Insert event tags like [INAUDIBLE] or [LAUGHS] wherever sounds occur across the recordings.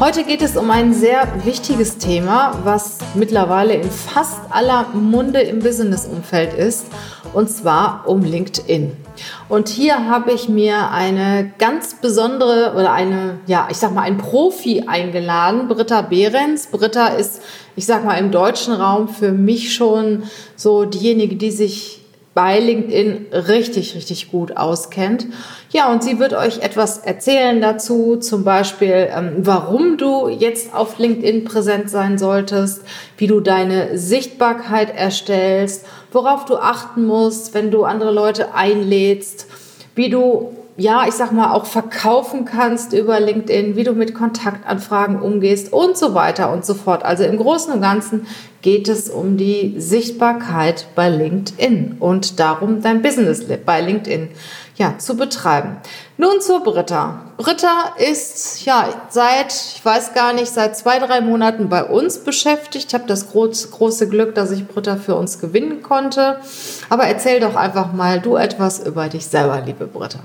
Heute geht es um ein sehr wichtiges Thema, was mittlerweile in fast aller Munde im Business-Umfeld ist, und zwar um LinkedIn. Und hier habe ich mir eine ganz besondere oder eine, ja, ich sag mal, ein Profi eingeladen, Britta Behrens. Britta ist, ich sag mal, im deutschen Raum für mich schon so diejenige, die sich bei LinkedIn richtig, richtig gut auskennt. Ja, und sie wird euch etwas erzählen dazu, zum Beispiel, ähm, warum du jetzt auf LinkedIn präsent sein solltest, wie du deine Sichtbarkeit erstellst, worauf du achten musst, wenn du andere Leute einlädst, wie du ja, ich sag mal, auch verkaufen kannst über LinkedIn, wie du mit Kontaktanfragen umgehst und so weiter und so fort. Also im Großen und Ganzen geht es um die Sichtbarkeit bei LinkedIn und darum, dein Business bei LinkedIn ja, zu betreiben. Nun zur Britta. Britta ist ja seit, ich weiß gar nicht, seit zwei, drei Monaten bei uns beschäftigt. Ich habe das groß, große Glück, dass ich Britta für uns gewinnen konnte. Aber erzähl doch einfach mal du etwas über dich selber, liebe Britta.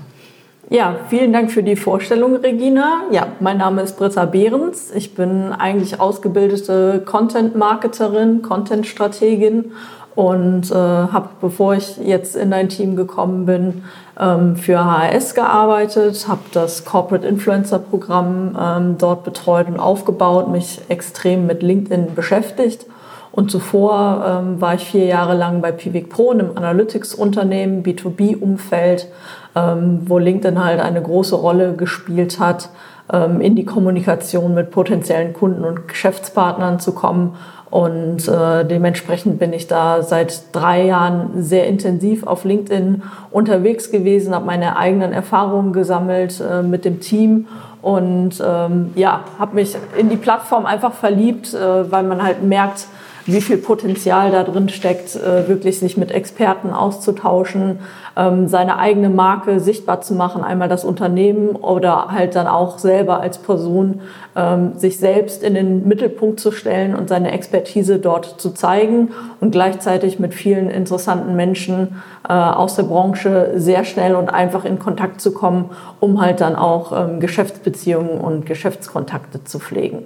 Ja, vielen Dank für die Vorstellung, Regina. Ja, mein Name ist Britta Behrens. Ich bin eigentlich ausgebildete Content-Marketerin, Content-Strategin und äh, habe, bevor ich jetzt in dein Team gekommen bin, ähm, für HRS gearbeitet, habe das Corporate Influencer Programm ähm, dort betreut und aufgebaut, mich extrem mit LinkedIn beschäftigt. Und zuvor ähm, war ich vier Jahre lang bei Pivik Pro, einem Analytics-Unternehmen, B2B-Umfeld, ähm, wo LinkedIn halt eine große Rolle gespielt hat, ähm, in die Kommunikation mit potenziellen Kunden und Geschäftspartnern zu kommen. Und äh, dementsprechend bin ich da seit drei Jahren sehr intensiv auf LinkedIn unterwegs gewesen, habe meine eigenen Erfahrungen gesammelt äh, mit dem Team und ähm, ja, habe mich in die Plattform einfach verliebt, äh, weil man halt merkt, wie viel Potenzial da drin steckt, äh, wirklich sich mit Experten auszutauschen, ähm, seine eigene Marke sichtbar zu machen, einmal das Unternehmen oder halt dann auch selber als Person ähm, sich selbst in den Mittelpunkt zu stellen und seine Expertise dort zu zeigen und gleichzeitig mit vielen interessanten Menschen äh, aus der Branche sehr schnell und einfach in Kontakt zu kommen, um halt dann auch ähm, Geschäftsbeziehungen und Geschäftskontakte zu pflegen.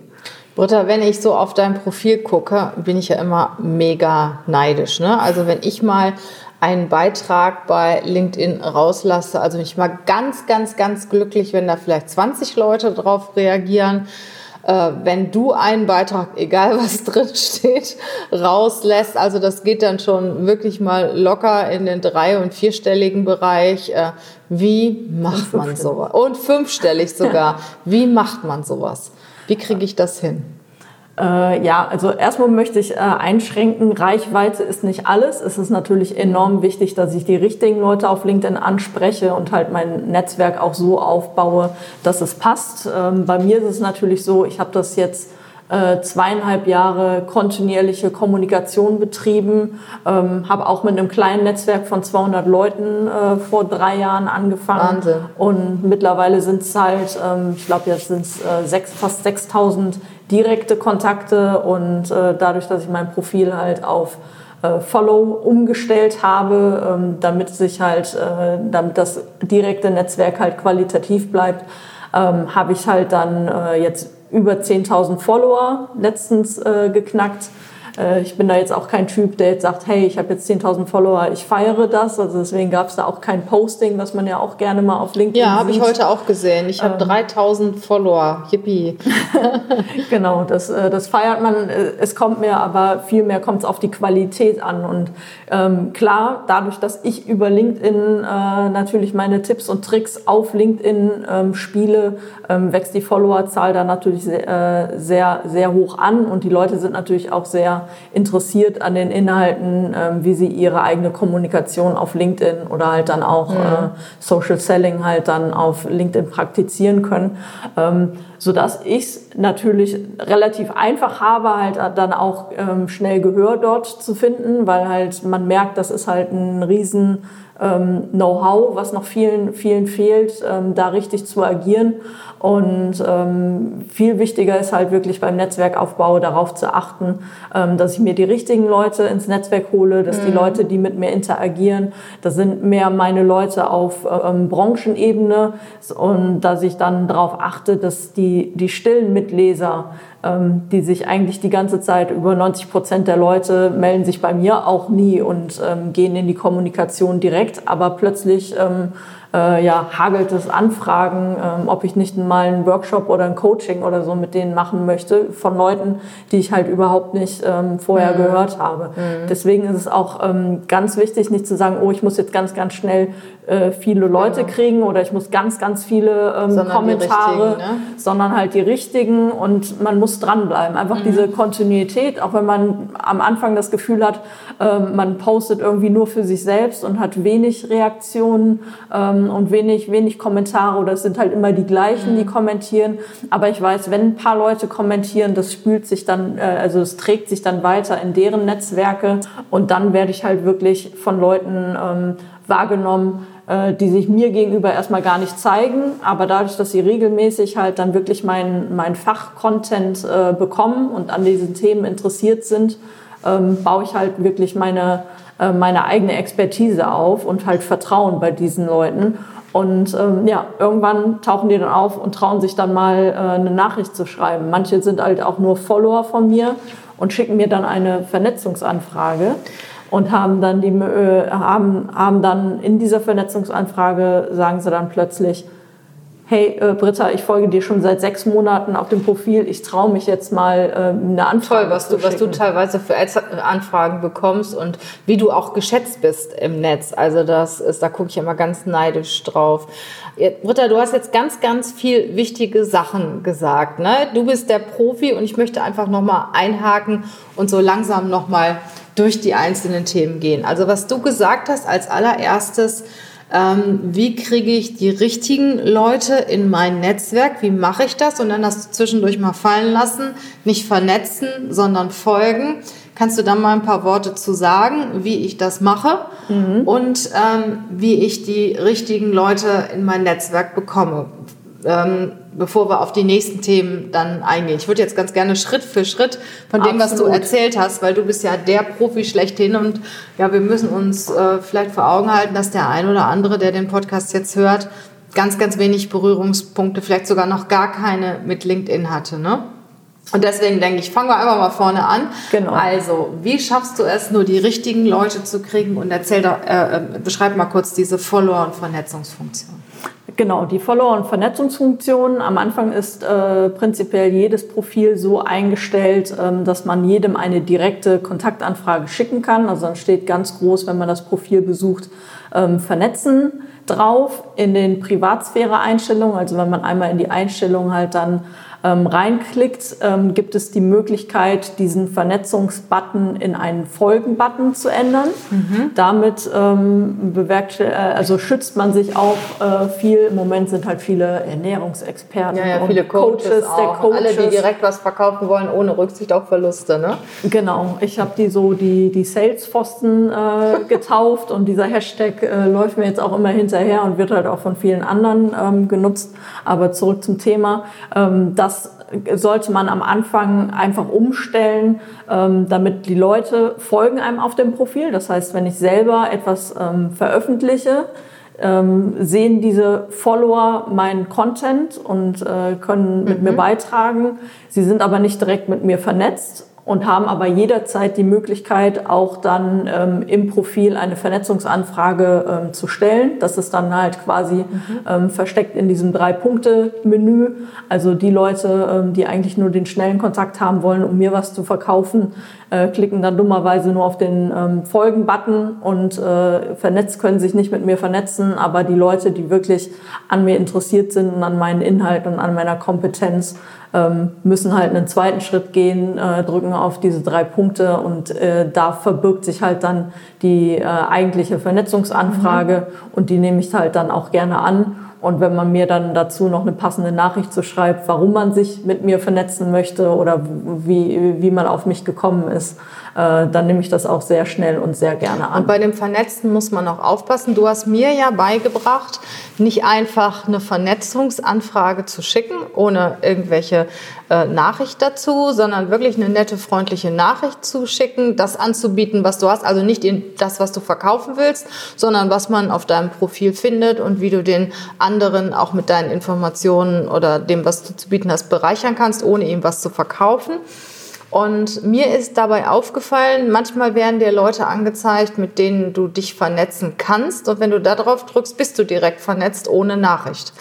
Britta, wenn ich so auf dein Profil gucke, bin ich ja immer mega neidisch. Ne? Also wenn ich mal einen Beitrag bei LinkedIn rauslasse, also bin ich mal ganz, ganz, ganz glücklich, wenn da vielleicht 20 Leute drauf reagieren. Äh, wenn du einen Beitrag, egal was [LAUGHS] drin steht, rauslässt, also das geht dann schon wirklich mal locker in den drei- und vierstelligen Bereich. Äh, wie macht man sowas? Und fünfstellig sogar. [LAUGHS] Wie macht man sowas? Wie kriege ich das hin? Äh, ja, also erstmal möchte ich äh, einschränken, Reichweite ist nicht alles. Es ist natürlich enorm wichtig, dass ich die richtigen Leute auf LinkedIn anspreche und halt mein Netzwerk auch so aufbaue, dass es passt. Ähm, bei mir ist es natürlich so, ich habe das jetzt äh, zweieinhalb Jahre kontinuierliche Kommunikation betrieben, ähm, habe auch mit einem kleinen Netzwerk von 200 Leuten äh, vor drei Jahren angefangen. Wahnsinn. Und mittlerweile sind es halt, ähm, ich glaube, jetzt sind es äh, sechs, fast 6000 direkte Kontakte und äh, dadurch, dass ich mein Profil halt auf äh, Follow umgestellt habe, ähm, damit sich halt, äh, damit das direkte Netzwerk halt qualitativ bleibt, ähm, habe ich halt dann äh, jetzt über 10.000 Follower letztens äh, geknackt. Äh, ich bin da jetzt auch kein Typ, der jetzt sagt, hey, ich habe jetzt 10.000 Follower, ich feiere das. Also deswegen gab es da auch kein Posting, was man ja auch gerne mal auf LinkedIn Ja, habe ich heute auch gesehen. Ich habe ähm, 3.000 Follower. Yippie. [LAUGHS] genau, das, äh, das feiert man. Äh, es kommt mir aber viel mehr kommt es auf die Qualität an. Und ähm, klar, dadurch, dass ich über LinkedIn äh, natürlich meine Tipps und Tricks auf LinkedIn ähm, spiele, ähm, wächst die Followerzahl da natürlich sehr, äh, sehr, sehr hoch an. Und die Leute sind natürlich auch sehr interessiert an den Inhalten, ähm, wie sie ihre eigene Kommunikation auf LinkedIn oder halt dann auch mhm. äh, Social Selling halt dann auf LinkedIn praktizieren können. Ähm, sodass ich es natürlich relativ einfach habe, halt dann auch ähm, schnell Gehör dort zu finden, weil halt man merkt, das ist halt ein riesen ähm, Know-how, was noch vielen, vielen fehlt, ähm, da richtig zu agieren. Und ähm, viel wichtiger ist halt wirklich beim Netzwerkaufbau darauf zu achten, ähm, dass ich mir die richtigen Leute ins Netzwerk hole, dass mhm. die Leute, die mit mir interagieren, das sind mehr meine Leute auf ähm, Branchenebene und dass ich dann darauf achte, dass die, die stillen Mitleser ähm, die sich eigentlich die ganze Zeit über 90 Prozent der Leute melden sich bei mir auch nie und ähm, gehen in die Kommunikation direkt, aber plötzlich ähm, äh, ja, hagelt es Anfragen, ähm, ob ich nicht mal einen Workshop oder ein Coaching oder so mit denen machen möchte von Leuten, die ich halt überhaupt nicht ähm, vorher mhm. gehört habe. Mhm. Deswegen ist es auch ähm, ganz wichtig, nicht zu sagen, oh, ich muss jetzt ganz, ganz schnell äh, viele Leute ja. kriegen oder ich muss ganz, ganz viele ähm, sondern Kommentare, ne? sondern halt die richtigen und man muss dranbleiben. Einfach mhm. diese Kontinuität, auch wenn man am Anfang das Gefühl hat, ähm, man postet irgendwie nur für sich selbst und hat wenig Reaktionen ähm, und wenig, wenig Kommentare oder es sind halt immer die gleichen, die mhm. kommentieren. Aber ich weiß, wenn ein paar Leute kommentieren, das spült sich dann, äh, also es trägt sich dann weiter in deren Netzwerke und dann werde ich halt wirklich von Leuten ähm, wahrgenommen, äh, die sich mir gegenüber erstmal gar nicht zeigen, aber dadurch, dass sie regelmäßig halt dann wirklich mein, mein Fachcontent äh, bekommen und an diesen Themen interessiert sind, ähm, baue ich halt wirklich meine, äh, meine eigene Expertise auf und halt Vertrauen bei diesen Leuten. Und ähm, ja, irgendwann tauchen die dann auf und trauen sich dann mal äh, eine Nachricht zu schreiben. Manche sind halt auch nur Follower von mir und schicken mir dann eine Vernetzungsanfrage und haben dann die äh, haben, haben dann in dieser Vernetzungsanfrage sagen sie dann plötzlich hey äh, Britta, ich folge dir schon seit sechs Monaten auf dem Profil, ich traue mich jetzt mal äh, eine Anfrage Toll, was du, was du teilweise für Anfragen bekommst und wie du auch geschätzt bist im Netz. Also das ist, da gucke ich immer ganz neidisch drauf. Britta, du hast jetzt ganz, ganz viel wichtige Sachen gesagt. Ne? Du bist der Profi und ich möchte einfach nochmal einhaken und so langsam nochmal durch die einzelnen Themen gehen. Also was du gesagt hast als allererstes, ähm, wie kriege ich die richtigen Leute in mein Netzwerk, wie mache ich das und dann hast du zwischendurch mal fallen lassen, nicht vernetzen, sondern folgen. Kannst du da mal ein paar Worte zu sagen, wie ich das mache mhm. und ähm, wie ich die richtigen Leute in mein Netzwerk bekomme? Ähm, bevor wir auf die nächsten Themen dann eingehen. Ich würde jetzt ganz gerne Schritt für Schritt von dem, Absolut. was du erzählt hast, weil du bist ja der Profi schlechthin und ja, wir müssen uns äh, vielleicht vor Augen halten, dass der ein oder andere, der den Podcast jetzt hört, ganz, ganz wenig Berührungspunkte, vielleicht sogar noch gar keine mit LinkedIn hatte, ne? Und deswegen denke ich, fangen wir einfach mal vorne an. Genau. Also, wie schaffst du es, nur die richtigen Leute zu kriegen? Und erzähl doch, äh, äh beschreib mal kurz diese Follower- und Vernetzungsfunktion. Genau, die Follower- und Vernetzungsfunktion. Am Anfang ist äh, prinzipiell jedes Profil so eingestellt, ähm, dass man jedem eine direkte Kontaktanfrage schicken kann. Also dann steht ganz groß, wenn man das Profil besucht, ähm, vernetzen drauf in den Privatsphäre-Einstellungen. Also wenn man einmal in die Einstellungen halt dann ähm, reinklickt, ähm, gibt es die Möglichkeit, diesen Vernetzungsbutton in einen Folgen-Button zu ändern. Mhm. Damit ähm, bewirkt, äh, also schützt man sich auch äh, viel. Im Moment sind halt viele Ernährungsexperten ja, ja, viele Coaches, Coaches der Coaches. Alle, die direkt was verkaufen wollen, ohne Rücksicht auf Verluste. Ne? Genau, ich habe die so die, die Sales-Pfosten äh, getauft und dieser Hashtag äh, läuft mir jetzt auch immer hinterher und wird halt auch von vielen anderen ähm, genutzt. Aber zurück zum Thema. Ähm, das sollte man am Anfang einfach umstellen, ähm, damit die Leute folgen einem auf dem Profil. Das heißt, wenn ich selber etwas ähm, veröffentliche, ähm, sehen diese Follower meinen Content und äh, können mit mhm. mir beitragen. Sie sind aber nicht direkt mit mir vernetzt und haben aber jederzeit die Möglichkeit, auch dann ähm, im Profil eine Vernetzungsanfrage ähm, zu stellen. Das ist dann halt quasi mhm. ähm, versteckt in diesem Drei-Punkte-Menü. Also die Leute, ähm, die eigentlich nur den schnellen Kontakt haben wollen, um mir was zu verkaufen, äh, klicken dann dummerweise nur auf den ähm, Folgen-Button und äh, vernetzt können sich nicht mit mir vernetzen. Aber die Leute, die wirklich an mir interessiert sind und an meinen Inhalten und an meiner Kompetenz, müssen halt einen zweiten Schritt gehen, äh, drücken auf diese drei Punkte und äh, da verbirgt sich halt dann die äh, eigentliche Vernetzungsanfrage mhm. und die nehme ich halt dann auch gerne an Und wenn man mir dann dazu noch eine passende Nachricht so schreibt, warum man sich mit mir vernetzen möchte oder wie, wie man auf mich gekommen ist, äh, dann nehme ich das auch sehr schnell und sehr gerne an. Und bei dem Vernetzen muss man auch aufpassen. Du hast mir ja beigebracht, nicht einfach eine Vernetzungsanfrage zu schicken, ohne irgendwelche äh, Nachricht dazu, sondern wirklich eine nette, freundliche Nachricht zu schicken, das anzubieten, was du hast. Also nicht das, was du verkaufen willst, sondern was man auf deinem Profil findet und wie du den anderen auch mit deinen Informationen oder dem, was du zu bieten hast, bereichern kannst, ohne ihm was zu verkaufen. Und mir ist dabei aufgefallen, manchmal werden dir Leute angezeigt, mit denen du dich vernetzen kannst. Und wenn du da drauf drückst, bist du direkt vernetzt ohne Nachricht.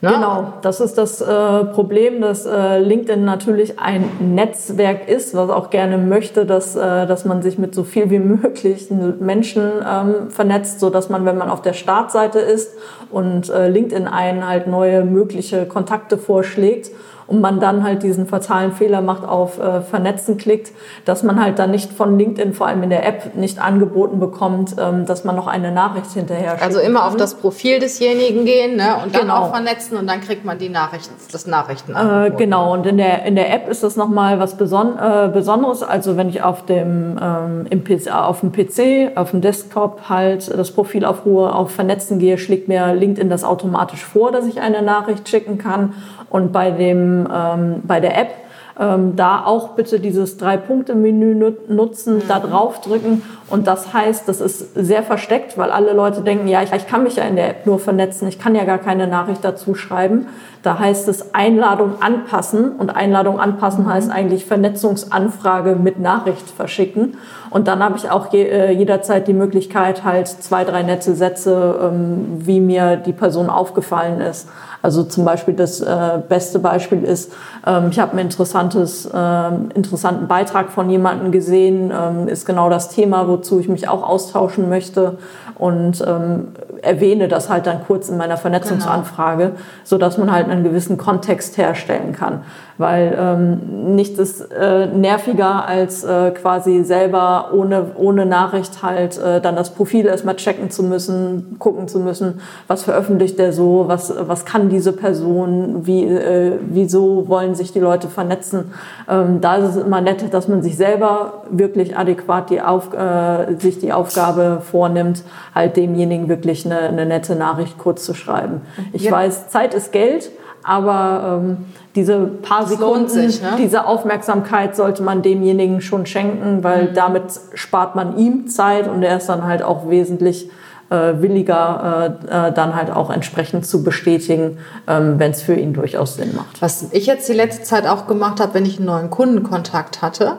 Ne? Genau, das ist das äh, Problem, dass äh, LinkedIn natürlich ein Netzwerk ist, was auch gerne möchte, dass, äh, dass man sich mit so viel wie möglich Menschen ähm, vernetzt, so dass man, wenn man auf der Startseite ist und äh, LinkedIn einen halt neue mögliche Kontakte vorschlägt und man dann halt diesen fatalen Fehler macht, auf äh, Vernetzen klickt, dass man halt dann nicht von LinkedIn, vor allem in der App, nicht angeboten bekommt, ähm, dass man noch eine Nachricht hinterher schickt. Also immer kann. auf das Profil desjenigen gehen ne? und dann genau. auch vernetzen und dann kriegt man die Nachrichten, das Nachrichten. Äh, genau, und in der, in der App ist das nochmal was Beson äh, Besonderes. Also wenn ich auf dem, ähm, im PC, auf dem PC, auf dem Desktop halt das Profil aufruhe, auf Vernetzen gehe, schlägt mir LinkedIn das automatisch vor, dass ich eine Nachricht schicken kann. Und bei, dem, ähm, bei der App ähm, da auch bitte dieses Drei-Punkte-Menü nutzen, mhm. da draufdrücken. Und das heißt, das ist sehr versteckt, weil alle Leute denken, ja, ich, ich, kann mich ja in der App nur vernetzen, ich kann ja gar keine Nachricht dazu schreiben. Da heißt es Einladung anpassen und Einladung anpassen mhm. heißt eigentlich Vernetzungsanfrage mit Nachricht verschicken. Und dann habe ich auch je, äh, jederzeit die Möglichkeit, halt zwei, drei nette Sätze, ähm, wie mir die Person aufgefallen ist. Also zum Beispiel das äh, beste Beispiel ist, ähm, ich habe einen interessantes, ähm, interessanten Beitrag von jemandem gesehen, ähm, ist genau das Thema, wozu ich mich auch austauschen möchte und ähm, erwähne das halt dann kurz in meiner Vernetzungsanfrage, genau. so dass man halt einen gewissen Kontext herstellen kann weil ähm, nichts ist äh, nerviger als äh, quasi selber ohne, ohne Nachricht halt äh, dann das Profil erstmal checken zu müssen, gucken zu müssen, was veröffentlicht der so, was, was kann diese Person, wie, äh, wieso wollen sich die Leute vernetzen. Ähm, da ist es immer nett, dass man sich selber wirklich adäquat die Auf, äh, sich die Aufgabe vornimmt, halt demjenigen wirklich eine, eine nette Nachricht kurz zu schreiben. Ich ja. weiß, Zeit ist Geld, aber ähm, diese paar das Sekunden, sich, ne? diese Aufmerksamkeit sollte man demjenigen schon schenken, weil mhm. damit spart man ihm Zeit und er ist dann halt auch wesentlich äh, williger, äh, äh, dann halt auch entsprechend zu bestätigen, ähm, wenn es für ihn durchaus Sinn macht. Was ich jetzt die letzte Zeit auch gemacht habe, wenn ich einen neuen Kundenkontakt hatte,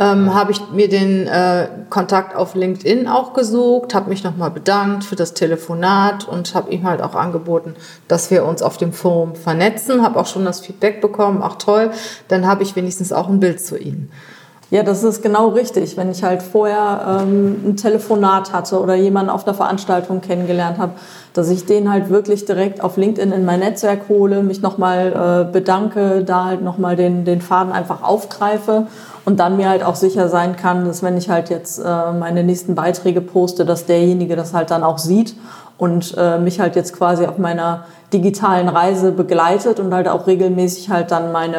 ähm, habe ich mir den äh, Kontakt auf LinkedIn auch gesucht, habe mich nochmal bedankt für das Telefonat und habe ihm halt auch angeboten, dass wir uns auf dem Forum vernetzen. Habe auch schon das Feedback bekommen, ach toll, dann habe ich wenigstens auch ein Bild zu Ihnen. Ja, das ist genau richtig. Wenn ich halt vorher ähm, ein Telefonat hatte oder jemanden auf der Veranstaltung kennengelernt habe, dass ich den halt wirklich direkt auf LinkedIn in mein Netzwerk hole, mich nochmal äh, bedanke, da halt nochmal den, den Faden einfach aufgreife und dann mir halt auch sicher sein kann, dass wenn ich halt jetzt äh, meine nächsten Beiträge poste, dass derjenige das halt dann auch sieht und äh, mich halt jetzt quasi auf meiner digitalen Reise begleitet und halt auch regelmäßig halt dann meine,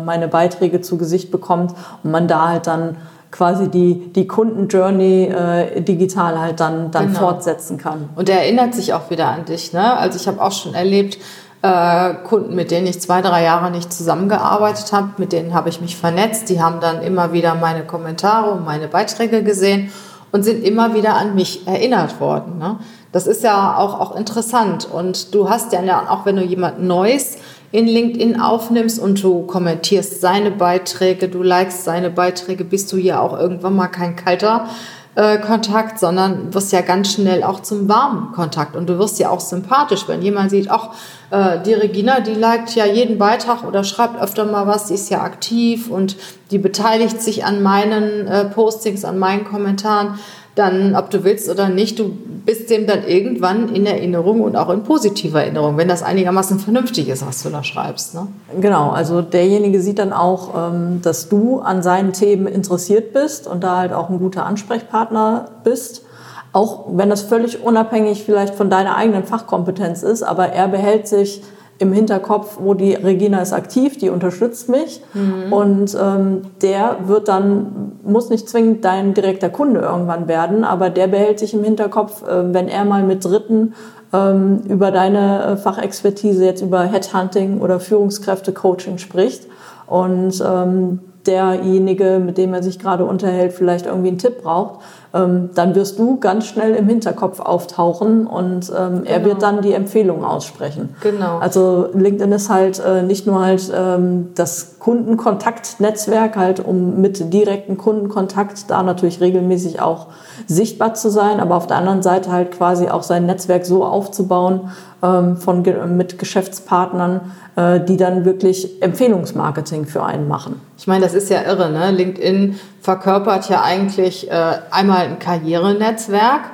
äh, meine Beiträge zu Gesicht bekommt und man da halt dann quasi die, die Kundenjourney äh, digital halt dann, dann genau. fortsetzen kann. Und er erinnert sich auch wieder an dich. Ne? Also ich habe auch schon erlebt, äh, Kunden, mit denen ich zwei, drei Jahre nicht zusammengearbeitet habe, mit denen habe ich mich vernetzt. Die haben dann immer wieder meine Kommentare und meine Beiträge gesehen und sind immer wieder an mich erinnert worden. Ne? Das ist ja auch, auch interessant. Und du hast ja auch, wenn du jemand Neues in LinkedIn aufnimmst und du kommentierst seine Beiträge, du likest seine Beiträge, bist du ja auch irgendwann mal kein kalter äh, Kontakt, sondern wirst ja ganz schnell auch zum warmen Kontakt. Und du wirst ja auch sympathisch, wenn jemand sieht, ach, äh, die Regina, die liked ja jeden Beitrag oder schreibt öfter mal was, die ist ja aktiv und die beteiligt sich an meinen äh, Postings, an meinen Kommentaren dann, ob du willst oder nicht, du bist dem dann irgendwann in Erinnerung und auch in positiver Erinnerung, wenn das einigermaßen vernünftig ist, was du da schreibst. Ne? Genau, also derjenige sieht dann auch, ähm, dass du an seinen Themen interessiert bist und da halt auch ein guter Ansprechpartner bist. Auch wenn das völlig unabhängig vielleicht von deiner eigenen Fachkompetenz ist, aber er behält sich im Hinterkopf, wo die Regina ist aktiv, die unterstützt mich mhm. und ähm, der wird dann, muss nicht zwingend dein direkter Kunde irgendwann werden, aber der behält sich im Hinterkopf, äh, wenn er mal mit Dritten ähm, über deine äh, Fachexpertise jetzt über Headhunting oder Führungskräfte-Coaching spricht und ähm, derjenige, mit dem er sich gerade unterhält, vielleicht irgendwie einen Tipp braucht, ähm, dann wirst du ganz schnell im Hinterkopf auftauchen und ähm, genau. er wird dann die Empfehlung aussprechen. Genau. Also LinkedIn ist halt äh, nicht nur halt ähm, das Kundenkontaktnetzwerk, halt um mit direkten Kundenkontakt da natürlich regelmäßig auch sichtbar zu sein, aber auf der anderen Seite halt quasi auch sein Netzwerk so aufzubauen ähm, von, mit Geschäftspartnern, äh, die dann wirklich Empfehlungsmarketing für einen machen. Ich meine, das ist ja irre. Ne? LinkedIn verkörpert ja eigentlich äh, einmal ein Karrierenetzwerk,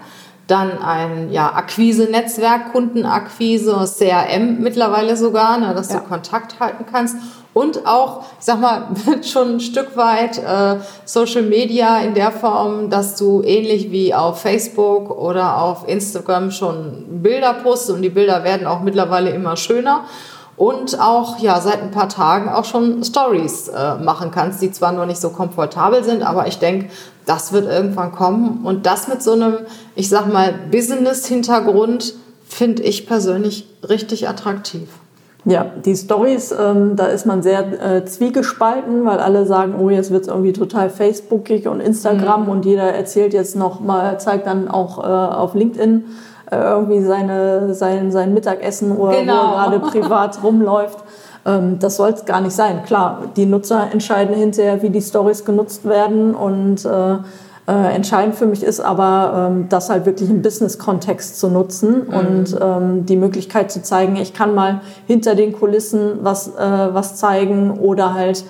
dann ein ja, Akquise-Netzwerk, Kundenakquise, CRM mittlerweile sogar, ne, dass ja. du Kontakt halten kannst. Und auch, ich sag mal, [LAUGHS] schon ein Stück weit äh, Social Media in der Form, dass du ähnlich wie auf Facebook oder auf Instagram schon Bilder postest und die Bilder werden auch mittlerweile immer schöner und auch ja seit ein paar Tagen auch schon Stories äh, machen kannst, die zwar noch nicht so komfortabel sind, aber ich denke, das wird irgendwann kommen und das mit so einem, ich sag mal, Business-Hintergrund finde ich persönlich richtig attraktiv. Ja, die Stories, ähm, da ist man sehr äh, zwiegespalten, weil alle sagen, oh, jetzt wird es irgendwie total Facebookig und Instagram mhm. und jeder erzählt jetzt noch mal, zeigt dann auch äh, auf LinkedIn irgendwie seine, sein, sein Mittagessen oder genau. wo er gerade [LAUGHS] privat rumläuft. Ähm, das soll es gar nicht sein. Klar, die Nutzer entscheiden hinterher, wie die Stories genutzt werden und äh, äh, entscheidend für mich ist aber, ähm, das halt wirklich im Business-Kontext zu nutzen mhm. und ähm, die Möglichkeit zu zeigen, ich kann mal hinter den Kulissen was, äh, was zeigen oder halt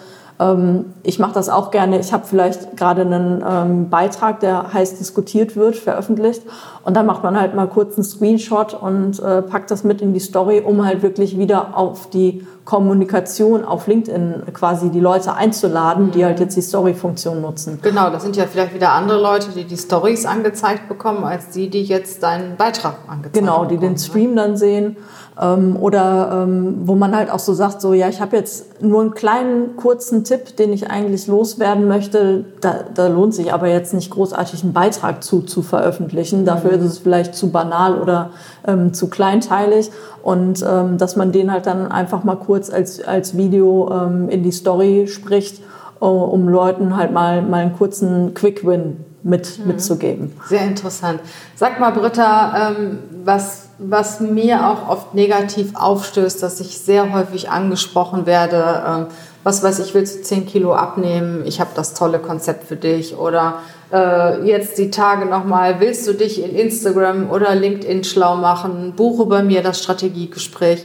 ich mache das auch gerne. Ich habe vielleicht gerade einen ähm, Beitrag, der heiß diskutiert wird, veröffentlicht. Und dann macht man halt mal kurz einen Screenshot und äh, packt das mit in die Story, um halt wirklich wieder auf die Kommunikation auf LinkedIn quasi die Leute einzuladen, die halt jetzt die Story-Funktion nutzen. Genau, das sind ja vielleicht wieder andere Leute, die die Stories angezeigt bekommen, als die, die jetzt deinen Beitrag angezeigt genau, bekommen. Genau, die den ne? Stream dann sehen. Ähm, oder ähm, wo man halt auch so sagt, so ja, ich habe jetzt nur einen kleinen kurzen Tipp, den ich eigentlich loswerden möchte. Da, da lohnt sich aber jetzt nicht großartig einen Beitrag zu, zu veröffentlichen. Dafür mhm. ist es vielleicht zu banal oder ähm, zu kleinteilig. Und ähm, dass man den halt dann einfach mal kurz als, als Video ähm, in die Story spricht, um Leuten halt mal, mal einen kurzen Quick-Win mit, mhm. mitzugeben. Sehr interessant. Sag mal, Britta, ähm, was was mir auch oft negativ aufstößt, dass ich sehr häufig angesprochen werde, ähm, was weiß ich, willst du 10 Kilo abnehmen, ich habe das tolle Konzept für dich oder äh, jetzt die Tage nochmal, willst du dich in Instagram oder LinkedIn schlau machen, buche bei mir das Strategiegespräch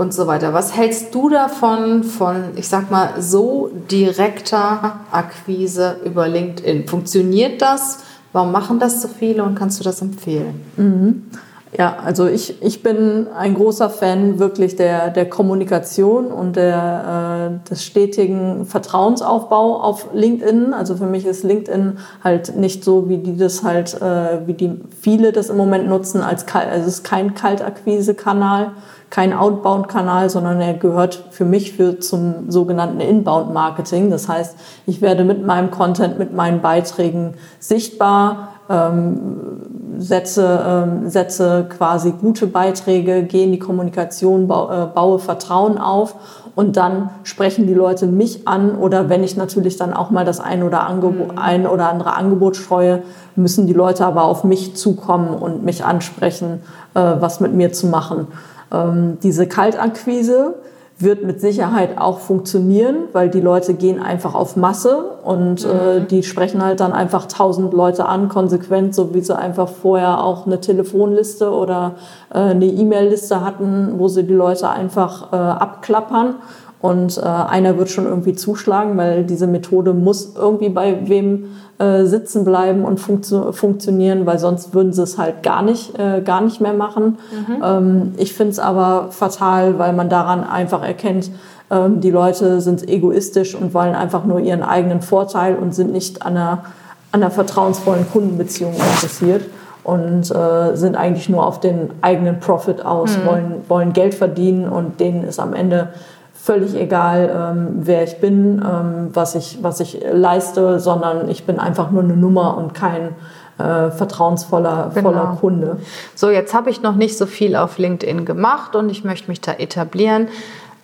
und so weiter. Was hältst du davon, von, ich sag mal, so direkter Akquise über LinkedIn? Funktioniert das? Warum machen das so viele und kannst du das empfehlen? Mhm. Ja, also ich, ich bin ein großer Fan wirklich der, der Kommunikation und der, äh, des stetigen Vertrauensaufbau auf LinkedIn. Also für mich ist LinkedIn halt nicht so, wie die das halt, äh, wie die viele das im Moment nutzen, als also es ist kein Kaltakquise-Kanal, kein Outbound-Kanal, sondern er gehört für mich für zum sogenannten Inbound-Marketing. Das heißt, ich werde mit meinem Content, mit meinen Beiträgen sichtbar, ähm, setze, ähm, setze quasi gute Beiträge, gehe in die Kommunikation, baue, äh, baue Vertrauen auf und dann sprechen die Leute mich an oder wenn ich natürlich dann auch mal das ein oder, Angebot, mhm. ein oder andere Angebot streue, müssen die Leute aber auf mich zukommen und mich ansprechen, äh, was mit mir zu machen. Ähm, diese Kaltakquise, wird mit Sicherheit auch funktionieren, weil die Leute gehen einfach auf Masse und äh, mhm. äh, die sprechen halt dann einfach tausend Leute an, konsequent, so wie sie einfach vorher auch eine Telefonliste oder äh, eine E-Mail-Liste hatten, wo sie die Leute einfach äh, abklappern. Und äh, einer wird schon irgendwie zuschlagen, weil diese Methode muss irgendwie bei wem äh, sitzen bleiben und funktio funktionieren, weil sonst würden sie es halt gar nicht, äh, gar nicht mehr machen. Mhm. Ähm, ich finde es aber fatal, weil man daran einfach erkennt, ähm, die Leute sind egoistisch und wollen einfach nur ihren eigenen Vorteil und sind nicht an einer, an einer vertrauensvollen Kundenbeziehung interessiert. und äh, sind eigentlich nur auf den eigenen Profit aus, mhm. wollen, wollen Geld verdienen und denen ist am Ende völlig egal, ähm, wer ich bin, ähm, was, ich, was ich leiste, sondern ich bin einfach nur eine Nummer und kein äh, vertrauensvoller genau. voller Kunde. So, jetzt habe ich noch nicht so viel auf LinkedIn gemacht und ich möchte mich da etablieren.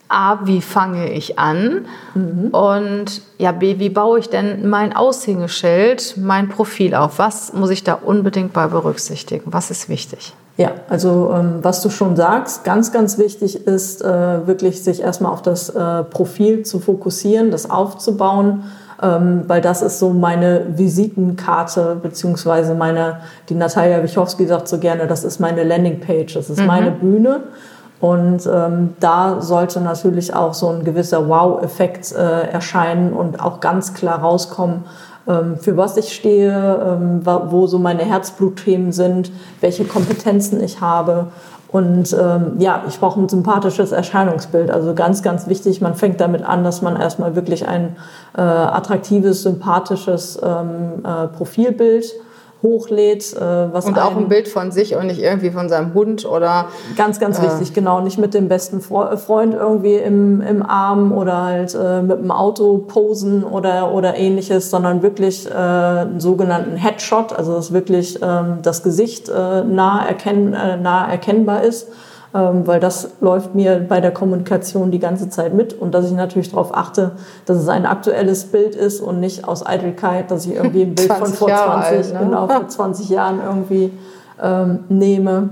A, wie fange ich an? Mhm. Und ja, B, wie baue ich denn mein Aushängeschild, mein Profil auf? Was muss ich da unbedingt bei berücksichtigen? Was ist wichtig? Ja, also ähm, was du schon sagst, ganz, ganz wichtig ist äh, wirklich sich erstmal auf das äh, Profil zu fokussieren, das aufzubauen, ähm, weil das ist so meine Visitenkarte, beziehungsweise meine, die Natalia Wichowski sagt so gerne, das ist meine Landingpage, das ist mhm. meine Bühne. Und ähm, da sollte natürlich auch so ein gewisser Wow-Effekt äh, erscheinen und auch ganz klar rauskommen, ähm, für was ich stehe, ähm, wo so meine Herzblutthemen sind, welche Kompetenzen ich habe. Und ähm, ja, ich brauche ein sympathisches Erscheinungsbild. Also ganz, ganz wichtig, man fängt damit an, dass man erstmal wirklich ein äh, attraktives, sympathisches ähm, äh, Profilbild hochlädt. Äh, was und auch ein Bild von sich und nicht irgendwie von seinem Hund oder. Ganz, ganz äh, wichtig, genau. Nicht mit dem besten Freund irgendwie im, im Arm oder halt äh, mit dem Auto posen oder, oder ähnliches, sondern wirklich äh, einen sogenannten Headshot, also dass wirklich ähm, das Gesicht äh, nah, erkenn, äh, nah erkennbar ist weil das läuft mir bei der Kommunikation die ganze Zeit mit und dass ich natürlich darauf achte, dass es ein aktuelles Bild ist und nicht aus Eitelkeit, dass ich irgendwie ein Bild von [LAUGHS] vor 20, alt, ne? genau, vor [LAUGHS] 20 Jahren irgendwie ähm, nehme.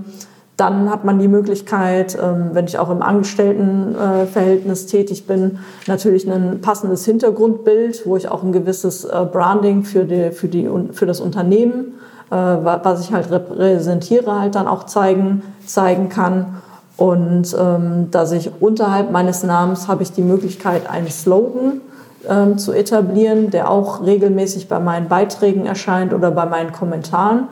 Dann hat man die Möglichkeit, ähm, wenn ich auch im Angestelltenverhältnis äh, tätig bin, natürlich ein passendes Hintergrundbild, wo ich auch ein gewisses äh, Branding für, die, für, die, für das Unternehmen, äh, was ich halt repräsentiere, halt dann auch zeigen, zeigen kann. Und ähm, dass ich unterhalb meines Namens habe ich die Möglichkeit, einen Slogan ähm, zu etablieren, der auch regelmäßig bei meinen Beiträgen erscheint oder bei meinen Kommentaren.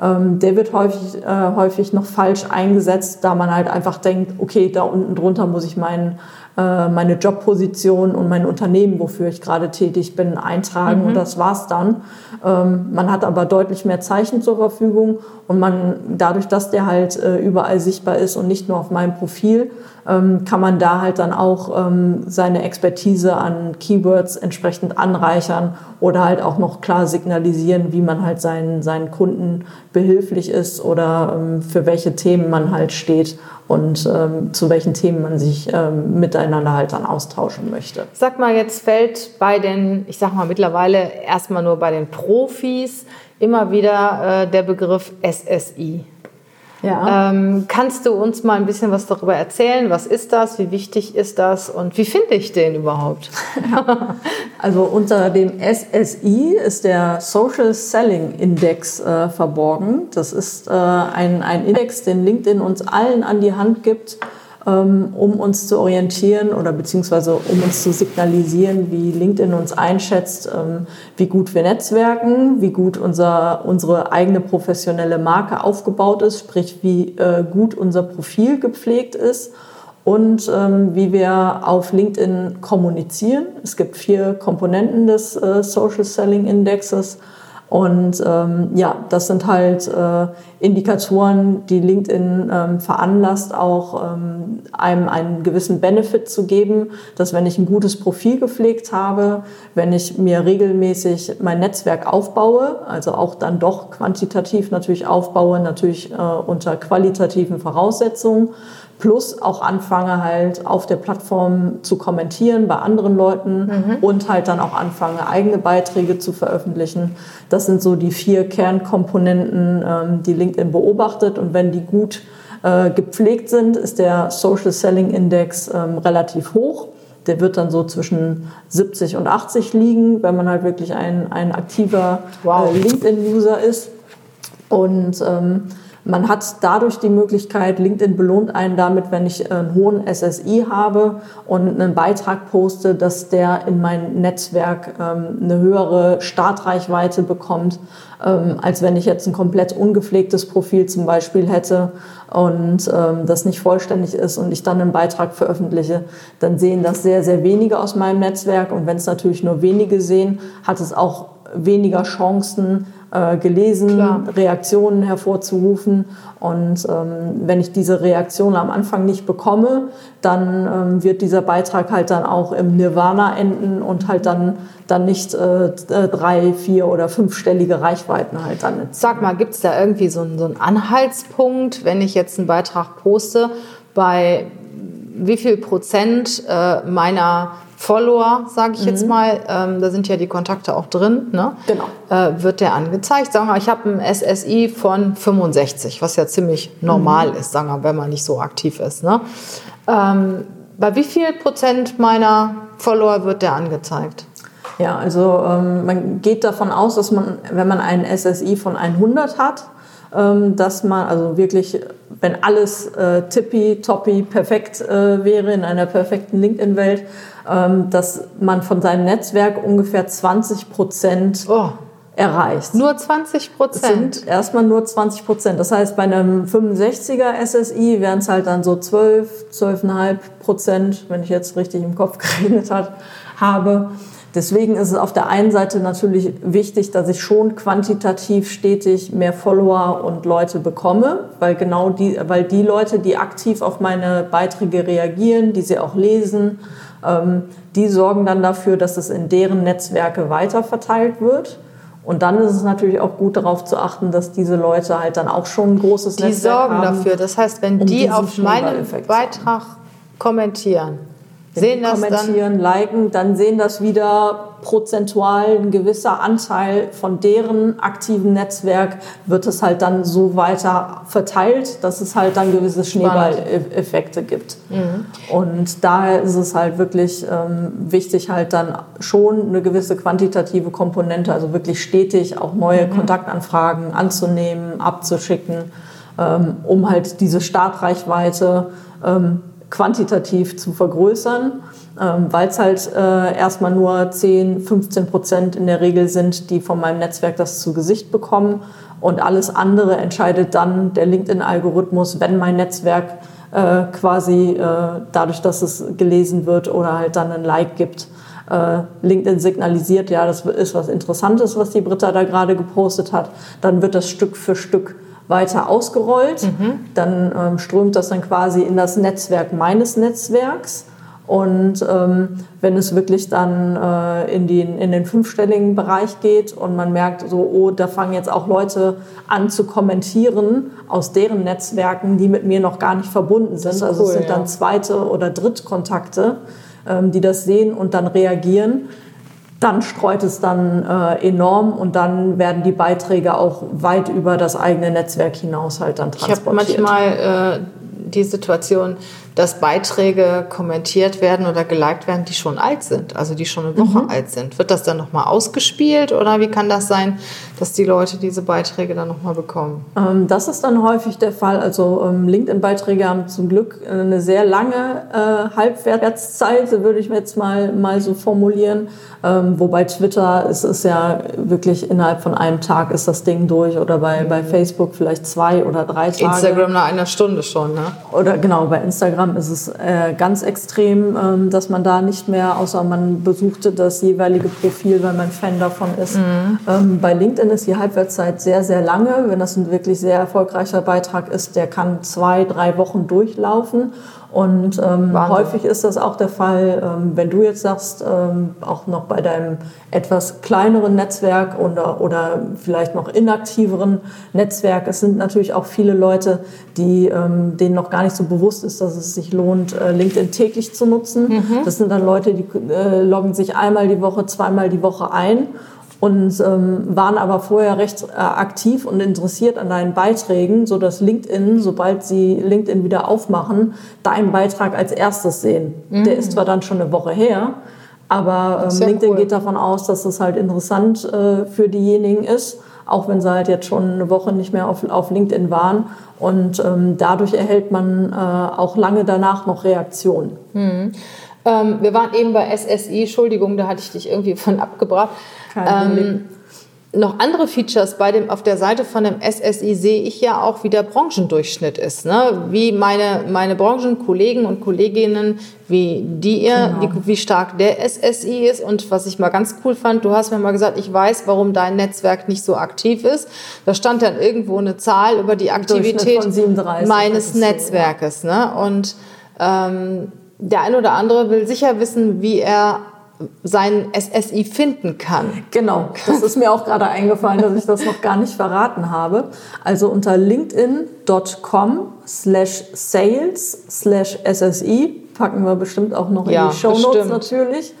Ähm, der wird häufig, äh, häufig noch falsch eingesetzt, da man halt einfach denkt, okay, da unten drunter muss ich meinen meine Jobposition und mein Unternehmen, wofür ich gerade tätig bin, eintragen mhm. und das war's dann. Ähm, man hat aber deutlich mehr Zeichen zur Verfügung und man dadurch, dass der halt äh, überall sichtbar ist und nicht nur auf meinem Profil, ähm, kann man da halt dann auch ähm, seine Expertise an Keywords entsprechend anreichern oder halt auch noch klar signalisieren, wie man halt seinen, seinen Kunden behilflich ist oder für welche Themen man halt steht und ähm, zu welchen Themen man sich ähm, miteinander halt dann austauschen möchte. Sag mal, jetzt fällt bei den, ich sag mal mittlerweile erstmal nur bei den Profis immer wieder äh, der Begriff SSI. Ja. Ähm, kannst du uns mal ein bisschen was darüber erzählen? Was ist das? Wie wichtig ist das? Und wie finde ich den überhaupt? [LAUGHS] Also unter dem SSI ist der Social Selling Index äh, verborgen. Das ist äh, ein, ein Index, den LinkedIn uns allen an die Hand gibt, um uns zu orientieren oder beziehungsweise um uns zu signalisieren, wie LinkedIn uns einschätzt, ähm, wie gut wir netzwerken, wie gut unser, unsere eigene professionelle Marke aufgebaut ist, sprich wie äh, gut unser Profil gepflegt ist und ähm, wie wir auf LinkedIn kommunizieren. Es gibt vier Komponenten des äh, Social Selling Indexes. Und ähm, ja, das sind halt äh, Indikatoren, die LinkedIn ähm, veranlasst, auch ähm, einem einen gewissen Benefit zu geben, dass wenn ich ein gutes Profil gepflegt habe, wenn ich mir regelmäßig mein Netzwerk aufbaue, also auch dann doch quantitativ natürlich aufbaue, natürlich äh, unter qualitativen Voraussetzungen, plus auch anfange halt auf der Plattform zu kommentieren bei anderen Leuten mhm. und halt dann auch anfange eigene Beiträge zu veröffentlichen. Das sind so die vier Kernkomponenten, ähm, die LinkedIn beobachtet und wenn die gut äh, gepflegt sind, ist der Social Selling Index ähm, relativ hoch. Der wird dann so zwischen 70 und 80 liegen, wenn man halt wirklich ein, ein aktiver wow. äh, LinkedIn-User ist. Und ähm, man hat dadurch die Möglichkeit, LinkedIn belohnt einen damit, wenn ich einen hohen SSI habe und einen Beitrag poste, dass der in mein Netzwerk ähm, eine höhere Startreichweite bekommt, ähm, als wenn ich jetzt ein komplett ungepflegtes Profil zum Beispiel hätte und ähm, das nicht vollständig ist und ich dann einen Beitrag veröffentliche, dann sehen das sehr, sehr wenige aus meinem Netzwerk. Und wenn es natürlich nur wenige sehen, hat es auch weniger Chancen, äh, gelesen, Klar. Reaktionen hervorzurufen. Und ähm, wenn ich diese Reaktion am Anfang nicht bekomme, dann ähm, wird dieser Beitrag halt dann auch im Nirvana enden und halt dann, dann nicht äh, äh drei, vier oder fünfstellige Reichweiten halt dann. Sag mal, gibt es da irgendwie so einen, so einen Anhaltspunkt, wenn ich jetzt einen Beitrag poste, bei wie viel Prozent äh, meiner Follower, sage ich mhm. jetzt mal, ähm, da sind ja die Kontakte auch drin, ne? genau. äh, wird der angezeigt. Sagen wir, ich habe ein SSI von 65, was ja ziemlich normal mhm. ist, sagen wir, wenn man nicht so aktiv ist. Ne? Ähm, bei wie viel Prozent meiner Follower wird der angezeigt? Ja, also ähm, man geht davon aus, dass man, wenn man einen SSI von 100 hat, dass man also wirklich, wenn alles äh, tippi, toppi, perfekt äh, wäre in einer perfekten LinkedIn-Welt, ähm, dass man von seinem Netzwerk ungefähr 20 Prozent oh. erreicht. Nur 20 Prozent? sind erstmal nur 20 Prozent. Das heißt, bei einem 65er SSI wären es halt dann so 12, 12,5 Prozent, wenn ich jetzt richtig im Kopf [LAUGHS] geredet hat, habe. Deswegen ist es auf der einen Seite natürlich wichtig, dass ich schon quantitativ stetig mehr Follower und Leute bekomme, weil genau die, weil die Leute, die aktiv auf meine Beiträge reagieren, die sie auch lesen, ähm, die sorgen dann dafür, dass es in deren Netzwerke weiterverteilt wird. Und dann ist es natürlich auch gut darauf zu achten, dass diese Leute halt dann auch schon ein großes die Netzwerk haben. Die sorgen dafür. Das heißt, wenn um die auf meinen Beitrag kommentieren, sehen das kommentieren, dann liken, dann sehen das wieder prozentual ein gewisser Anteil von deren aktiven Netzwerk wird es halt dann so weiter verteilt, dass es halt dann gewisse Schneeballeffekte gibt. Mhm. Und daher ist es halt wirklich ähm, wichtig, halt dann schon eine gewisse quantitative Komponente, also wirklich stetig auch neue mhm. Kontaktanfragen anzunehmen, abzuschicken, ähm, um halt diese Startreichweite ähm, quantitativ zu vergrößern, ähm, weil es halt äh, erstmal nur 10, 15 Prozent in der Regel sind, die von meinem Netzwerk das zu Gesicht bekommen. Und alles andere entscheidet dann der LinkedIn-Algorithmus, wenn mein Netzwerk äh, quasi äh, dadurch, dass es gelesen wird oder halt dann ein Like gibt, äh, LinkedIn signalisiert, ja, das ist was Interessantes, was die Britta da gerade gepostet hat, dann wird das Stück für Stück weiter ausgerollt. Mhm. Dann ähm, strömt das dann quasi in das Netzwerk meines Netzwerks. Und ähm, wenn es wirklich dann äh, in, den, in den fünfstelligen Bereich geht und man merkt, so, oh, da fangen jetzt auch Leute an zu kommentieren aus deren Netzwerken, die mit mir noch gar nicht verbunden sind. Also cool, es sind dann zweite oder Drittkontakte, ähm, die das sehen und dann reagieren dann streut es dann äh, enorm und dann werden die Beiträge auch weit über das eigene Netzwerk hinaus halt dann transportiert. Ich habe manchmal äh, die Situation, dass Beiträge kommentiert werden oder geliked werden, die schon alt sind, also die schon eine Woche mhm. alt sind. Wird das dann nochmal ausgespielt oder wie kann das sein, dass die Leute diese Beiträge dann nochmal bekommen? Ähm, das ist dann häufig der Fall. Also ähm, LinkedIn-Beiträge haben zum Glück eine sehr lange äh, Halbwertszeit, würde ich jetzt mal, mal so formulieren. Ähm, wobei Twitter, es ist ja wirklich innerhalb von einem Tag ist das Ding durch oder bei, mhm. bei Facebook vielleicht zwei oder drei Tage. Instagram nach einer Stunde schon, ne? Oder genau, bei Instagram ist es äh, ganz extrem, ähm, dass man da nicht mehr, außer man besuchte das jeweilige Profil, weil man Fan davon ist. Mhm. Ähm, bei LinkedIn ist die Halbwertszeit sehr, sehr lange. Wenn das ein wirklich sehr erfolgreicher Beitrag ist, der kann zwei, drei Wochen durchlaufen. Und ähm, häufig ist das auch der Fall, ähm, wenn du jetzt sagst, ähm, auch noch bei deinem etwas kleineren Netzwerk oder, oder vielleicht noch inaktiveren Netzwerk. Es sind natürlich auch viele Leute, die, ähm, denen noch gar nicht so bewusst ist, dass es sich lohnt, äh, LinkedIn täglich zu nutzen. Mhm. Das sind dann Leute, die äh, loggen sich einmal die Woche, zweimal die Woche ein und ähm, waren aber vorher recht äh, aktiv und interessiert an deinen Beiträgen, so dass LinkedIn, sobald sie LinkedIn wieder aufmachen, deinen Beitrag als erstes sehen. Mhm. Der ist zwar dann schon eine Woche her, aber ähm, LinkedIn cool. geht davon aus, dass das halt interessant äh, für diejenigen ist, auch wenn sie halt jetzt schon eine Woche nicht mehr auf, auf LinkedIn waren. Und ähm, dadurch erhält man äh, auch lange danach noch Reaktionen. Mhm. Ähm, wir waren eben bei SSI, Entschuldigung, da hatte ich dich irgendwie von abgebracht. Ähm, noch andere Features bei dem, auf der Seite von dem SSI sehe ich ja auch, wie der Branchendurchschnitt ist. Ne? Wie meine, meine Branchenkollegen und Kolleginnen, wie die ihr, genau. wie, wie stark der SSI ist. Und was ich mal ganz cool fand, du hast mir mal gesagt, ich weiß, warum dein Netzwerk nicht so aktiv ist. Da stand dann irgendwo eine Zahl über die Aktivität meines Netzwerkes. Ne? Und ähm, der ein oder andere will sicher wissen, wie er sein SSI finden kann. Genau, das ist mir auch gerade eingefallen, dass ich das noch gar nicht verraten habe. Also unter linkedin.com slash sales slash SSI packen wir bestimmt auch noch ja, in die Show Notes natürlich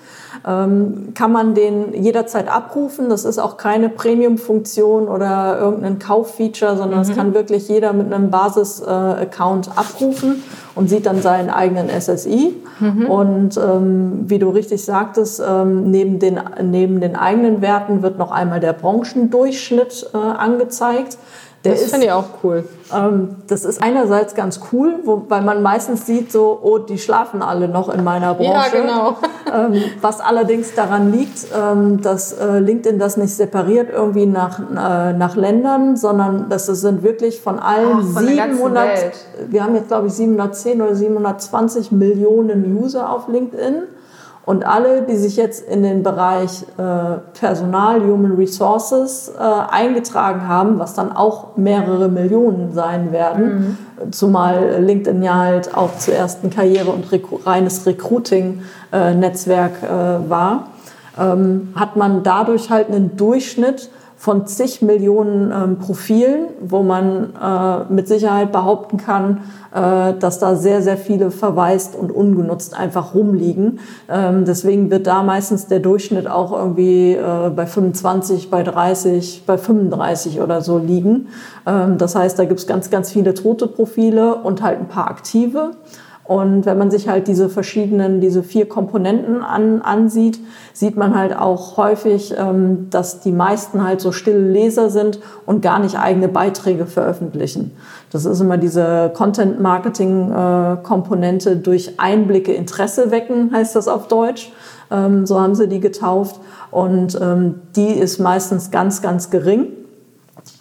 ähm, kann man den jederzeit abrufen. Das ist auch keine Premium-Funktion oder irgendein Kauffeature, sondern es mhm. kann wirklich jeder mit einem Basis-Account abrufen und sieht dann seinen eigenen SSI. Mhm. Und ähm, wie du richtig sagtest, ähm, neben, den, neben den eigenen Werten wird noch einmal der Branchendurchschnitt äh, angezeigt. Der das finde ich auch cool. Ähm, das ist einerseits ganz cool, wo, weil man meistens sieht, so, oh, die schlafen alle noch in meiner Branche. Ja, genau. Ähm, was allerdings daran liegt, ähm, dass äh, LinkedIn das nicht separiert irgendwie nach, äh, nach Ländern, sondern dass es sind wirklich von allen Ach, von 700, wir haben jetzt glaube ich 710 oder 720 Millionen User auf LinkedIn. Und alle, die sich jetzt in den Bereich äh, Personal, Human Resources äh, eingetragen haben, was dann auch mehrere Millionen sein werden, mhm. zumal LinkedIn ja halt auch zuerst ein Karriere- und Recru reines Recruiting-Netzwerk äh, war, ähm, hat man dadurch halt einen Durchschnitt von zig Millionen ähm, Profilen, wo man äh, mit Sicherheit behaupten kann, äh, dass da sehr, sehr viele verwaist und ungenutzt einfach rumliegen. Ähm, deswegen wird da meistens der Durchschnitt auch irgendwie äh, bei 25, bei 30, bei 35 oder so liegen. Ähm, das heißt, da gibt's ganz, ganz viele tote Profile und halt ein paar aktive. Und wenn man sich halt diese verschiedenen, diese vier Komponenten an, ansieht, sieht man halt auch häufig, ähm, dass die meisten halt so stille Leser sind und gar nicht eigene Beiträge veröffentlichen. Das ist immer diese Content-Marketing-Komponente durch Einblicke Interesse wecken, heißt das auf Deutsch. Ähm, so haben sie die getauft. Und ähm, die ist meistens ganz, ganz gering.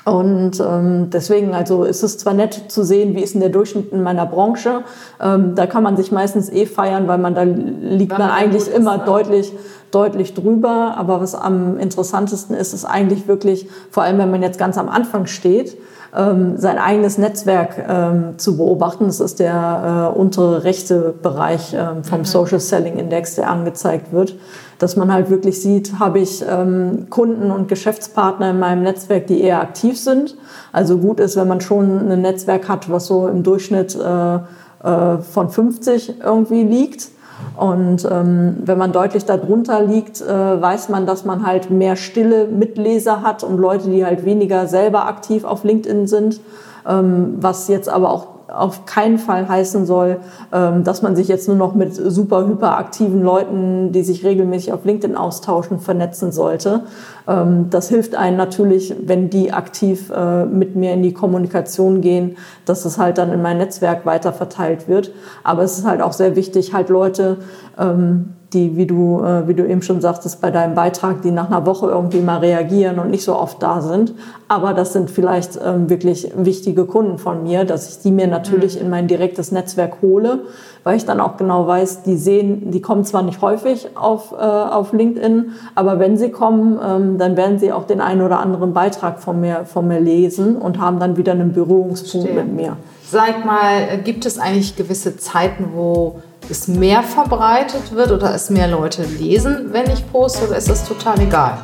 Und ähm, deswegen, also ist es zwar nett zu sehen, wie ist denn der Durchschnitt in meiner Branche. Ähm, da kann man sich meistens eh feiern, weil man da liegt man, man eigentlich immer ist, ne? deutlich, deutlich drüber. Aber was am interessantesten ist, ist eigentlich wirklich, vor allem wenn man jetzt ganz am Anfang steht, ähm, sein eigenes Netzwerk ähm, zu beobachten. Das ist der äh, untere rechte Bereich ähm, vom mhm. Social Selling Index, der angezeigt wird dass man halt wirklich sieht, habe ich ähm, Kunden und Geschäftspartner in meinem Netzwerk, die eher aktiv sind. Also gut ist, wenn man schon ein Netzwerk hat, was so im Durchschnitt äh, äh, von 50 irgendwie liegt. Und ähm, wenn man deutlich darunter liegt, äh, weiß man, dass man halt mehr stille Mitleser hat und Leute, die halt weniger selber aktiv auf LinkedIn sind. Ähm, was jetzt aber auch auf keinen Fall heißen soll, ähm, dass man sich jetzt nur noch mit super hyperaktiven Leuten, die sich regelmäßig auf LinkedIn austauschen, vernetzen sollte. Ähm, das hilft einem natürlich, wenn die aktiv äh, mit mir in die Kommunikation gehen, dass es halt dann in mein Netzwerk weiter verteilt wird. Aber es ist halt auch sehr wichtig, halt Leute, ähm, die, wie du, äh, wie du eben schon sagtest, bei deinem Beitrag, die nach einer Woche irgendwie mal reagieren und nicht so oft da sind. Aber das sind vielleicht ähm, wirklich wichtige Kunden von mir, dass ich die mir natürlich mhm. in mein direktes Netzwerk hole, weil ich dann auch genau weiß, die sehen, die kommen zwar nicht häufig auf, äh, auf LinkedIn, aber wenn sie kommen, ähm, dann werden sie auch den einen oder anderen Beitrag von mir, von mir lesen und haben dann wieder einen Berührungspunkt Verstehe. mit mir. Sag mal, gibt es eigentlich gewisse Zeiten, wo es mehr verbreitet wird oder es mehr Leute lesen, wenn ich poste, oder ist es total egal,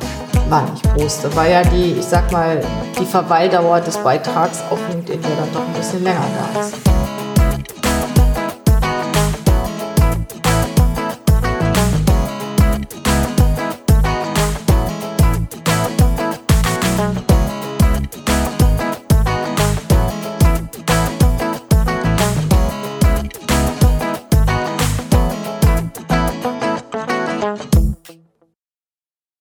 wann ich poste? Weil ja die, ich sag mal, die Verweildauer des Beitrags auf LinkedIn ja dann doch ein bisschen länger da ist.